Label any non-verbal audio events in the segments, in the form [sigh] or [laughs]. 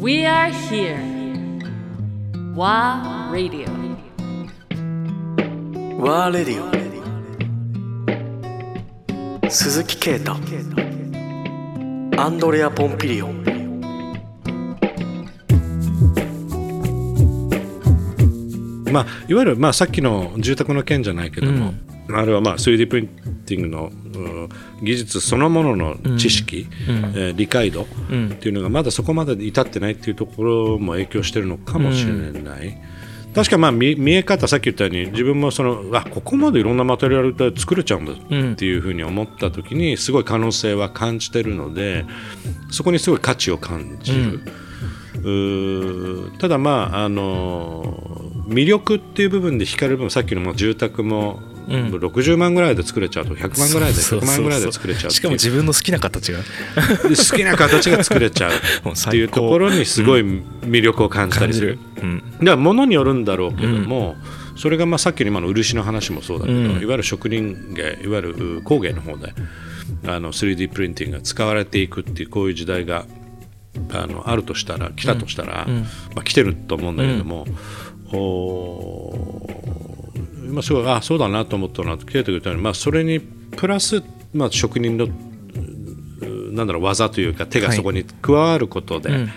We are here. WA Radio. ワーレディオ鈴木啓太アンドレア・ポンピリオンまあ、いわゆる、まあ、さっきの住宅の件じゃないけども、あれはまあ 3D プリンティングのうん技術そのものの知識、えー理解度っていうのがまだそこまで至ってないっていうところも影響してるのかもしれない。確かまあ見見え方さっき言ったように自分もそのあここまでいろんなマテリアルで作れちゃうんだっていうふうに思った時にすごい可能性は感じてるのでそこにすごい価値を感じる。うーただまああの魅力っていう部分で惹かれる部分さっきの住宅も60万ぐらいで作れちゃうと100万ぐらいで100万ぐらいで作れちゃうしかも自分の好きな形が。で好きな形が作れちゃうっていうところにすごい魅力を感じたりする。うん。だから物によるんだろうけども、それがまあさっきの今の漆の話もそうだけど、うん。いわゆる職人芸いわゆるう工芸の方であの 3D プリンティングが使われていくっていうこういう時代があのあるとしたら来たとしたら、まあ、来てると思うんだけども、おー今すごいあそうだなと思ったのはケイトが言ったように、まあ、それにプラス、まあ、職人のうなんだろう技というか手がはいそこに加わることで、ん。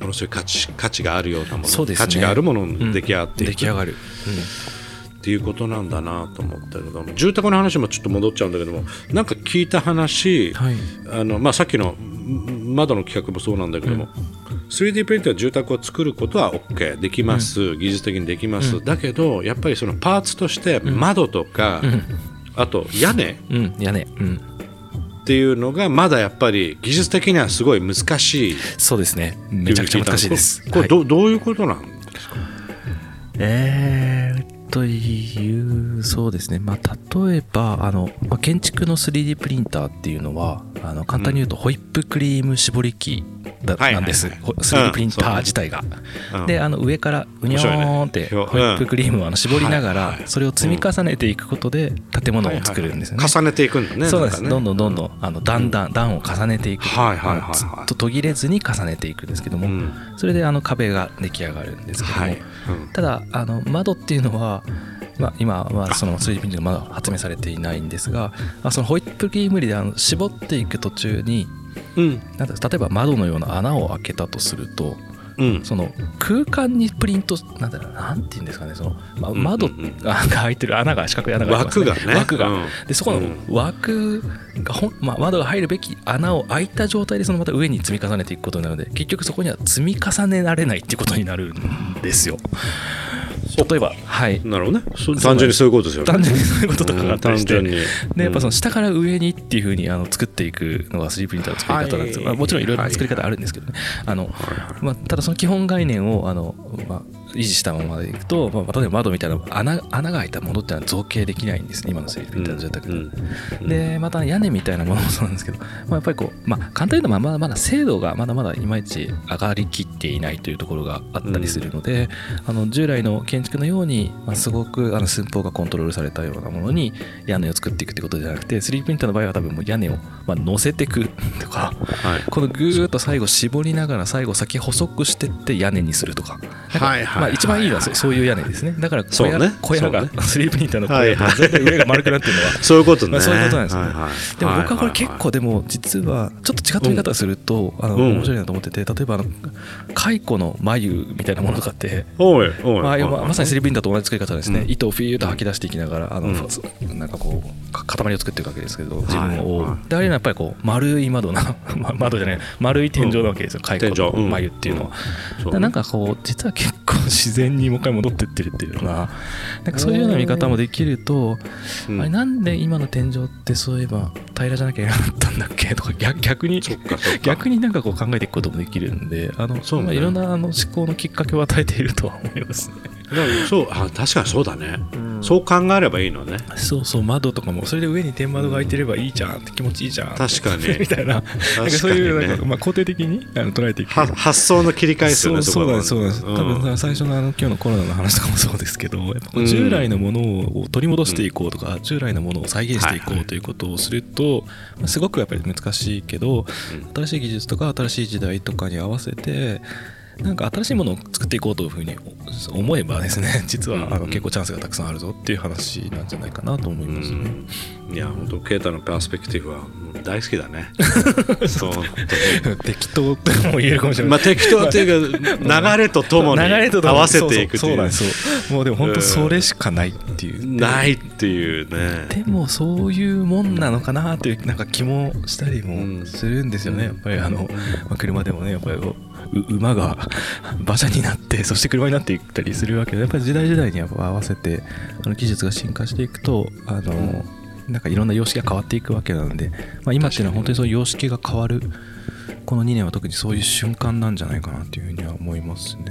ものすごい価値価値があるようなもの、ね。価値があるものに出来上がっていく、出来上がる、っていうことなんだなと思ったけども住宅の話もちょっと戻っちゃうんだけどもなんか聞いた話、はい。あのまあ、さっきのん窓の企画もそうなんだけども、3D プリンターで住宅を作ることは OK できます、技術的にできます、だけどやっぱりそのパーツとして窓とか、あと屋根。うん。屋根。うん。っていうのがまだやっぱり技術的にはすごい難しい。そうですね。めちゃくちゃ難しいです。これどどういうことなんですか、えーというそうですね。まあ例えばあの、まあ、建築の 3D プリンターっていうのはあの簡単に言うとホイップクリーム絞り器なんです、はいはいほ 3D プリンター自体が、うん。であの上からうにょーんってホイップクリームをあの絞りながらそれを積み重ねていくことで建物を作るんですよね、重ねていくんだねそうです、どんどんどんどんあの段々段を重ねていく、はいはいと途切れずに重ねていくんですけども、うん。それであの壁が出来上がるんですけども、ただあの窓っていうのは、まあ、今はその 3D プリンターがまだ発明されていないんですがあそのホイップクリームであの絞っていく途中にうん。なんだ例えば窓のような穴を開けたとするとうん。その空間にプリントなんだろうなんて言うんですかねその、まあ、窓が開いてる穴が四角い穴が開いてます、ね、枠がね。枠が、うん。でそこの枠がほん、まあ、窓が入るべき穴を開いた状態でそのまた上に積み重ねていくことになるので結局そこには積み重ねられないっていうことになるんですよ例えば。はい。なるほどね。単純にそういうことですよね。単純にそういうこととかがあったりして、うん単純に。でやっぱその下から上にっていう風にあの作っていくのが 3D プリンターの作り方なんですよ、はいまあ、もちろんいろいろな作り方あるんですけどね、あのまあ、ただその基本概念をあの、まあ、維持したままでいくと、まあ、例えば窓みたいな穴穴が開いたものってのは造形できないんですね今の 3D プリンターの住宅で、うん。でまた屋根みたいなものもそうなんですけど、まあ、やっぱりこう、まあ、簡単に言うとまだまだ精度がまだまだいまいち上がりきっていないというところがあったりするので、あの従来の建築のように、まあ、すごくあの寸法がコントロールされたようなものに屋根を作っていくってことじゃなくて 3D プリンターの場合は多分もう屋根をまあ乗せていくとかはい。このぐーっと最後絞りながら最後先細くしてって屋根にするとかはいはいまあ一番いいのはそそういう屋根ですね。だから小屋,、ね。小屋がそうね。3D プリンターの小屋ってはいはい。絶対上が丸くなってるのは。そういうことね、まあそういうことなんですね。でも僕はこれ結構でも実はちょっと違った見方をするとあのうん。面白いなと思ってて例えばあの蚕の眉みたいなものとかっておいおいまあ、まさに 3D プリンターと同じ作り方ですね、うん。糸をフィーッと吐き出していきながらあの、なんかこうか塊を作っていくわけですけど自分をはいはい。であれはやっぱりこう丸い窓な [laughs] ま [laughs] 窓じゃない丸い天井なわけですよ。蚕のうん眉っていうのは、なんかこう実は結構自然にもう一回戻ってってるっていうようななんかそういうような見方もできると、うん。あれなんで今の天井ってそういえば平らじゃなきゃいけなかったんだっけとか逆逆に逆になんかこう考えていくこともできるんであのそうね。まあいろんなあの思考のきっかけを与えているとは思いますね。そうあ確かにそうだね、そう考えればいいのね。そうそう窓とかもそれで上に天窓が開いてればいいじゃんって気持ちいいじゃん。確かに。[laughs] みたいな。なんかそういうなんか、まあ、肯定的にあの捉えていくは発想の切り替えですよねそうそうなんです。そうなんです、こは多分さ最初のあの今日のコロナの話とかもそうですけど従来のものを取り戻していこうとか、従来のものを再現していこはいはいうということをすると、まあすごくやっぱり難しいけど、新しい技術とか新しい時代とかに合わせてなんか新しいものを作っていこうというふうに思えばですね [laughs] 実はあの結構チャンスがたくさんあるぞっていう話なんじゃないかなと思いますね。いや本当ケイタのパースペクティブは大好きだね。[laughs] そう適当とも言えるかもしれない。まあ適当っていうか [laughs] 流れとともに合わせていくっていう。そうもうでも本当それしかないっていう。ないっていうね。でもそういうもんなのかなというなんか気もしたりもするんですよね。やっぱりあの、まあ、車でもねやっぱり馬が馬車になってそして車になっていったりするわけでやっぱり時代時代にやっぱ合わせてあの技術が進化していくとあのなんかいろんな様式が変わっていくわけなので、まあ、今っていうのは本当にその様式が変わるこの2年は特にそういう瞬間なんじゃないかなというふうには思いますね。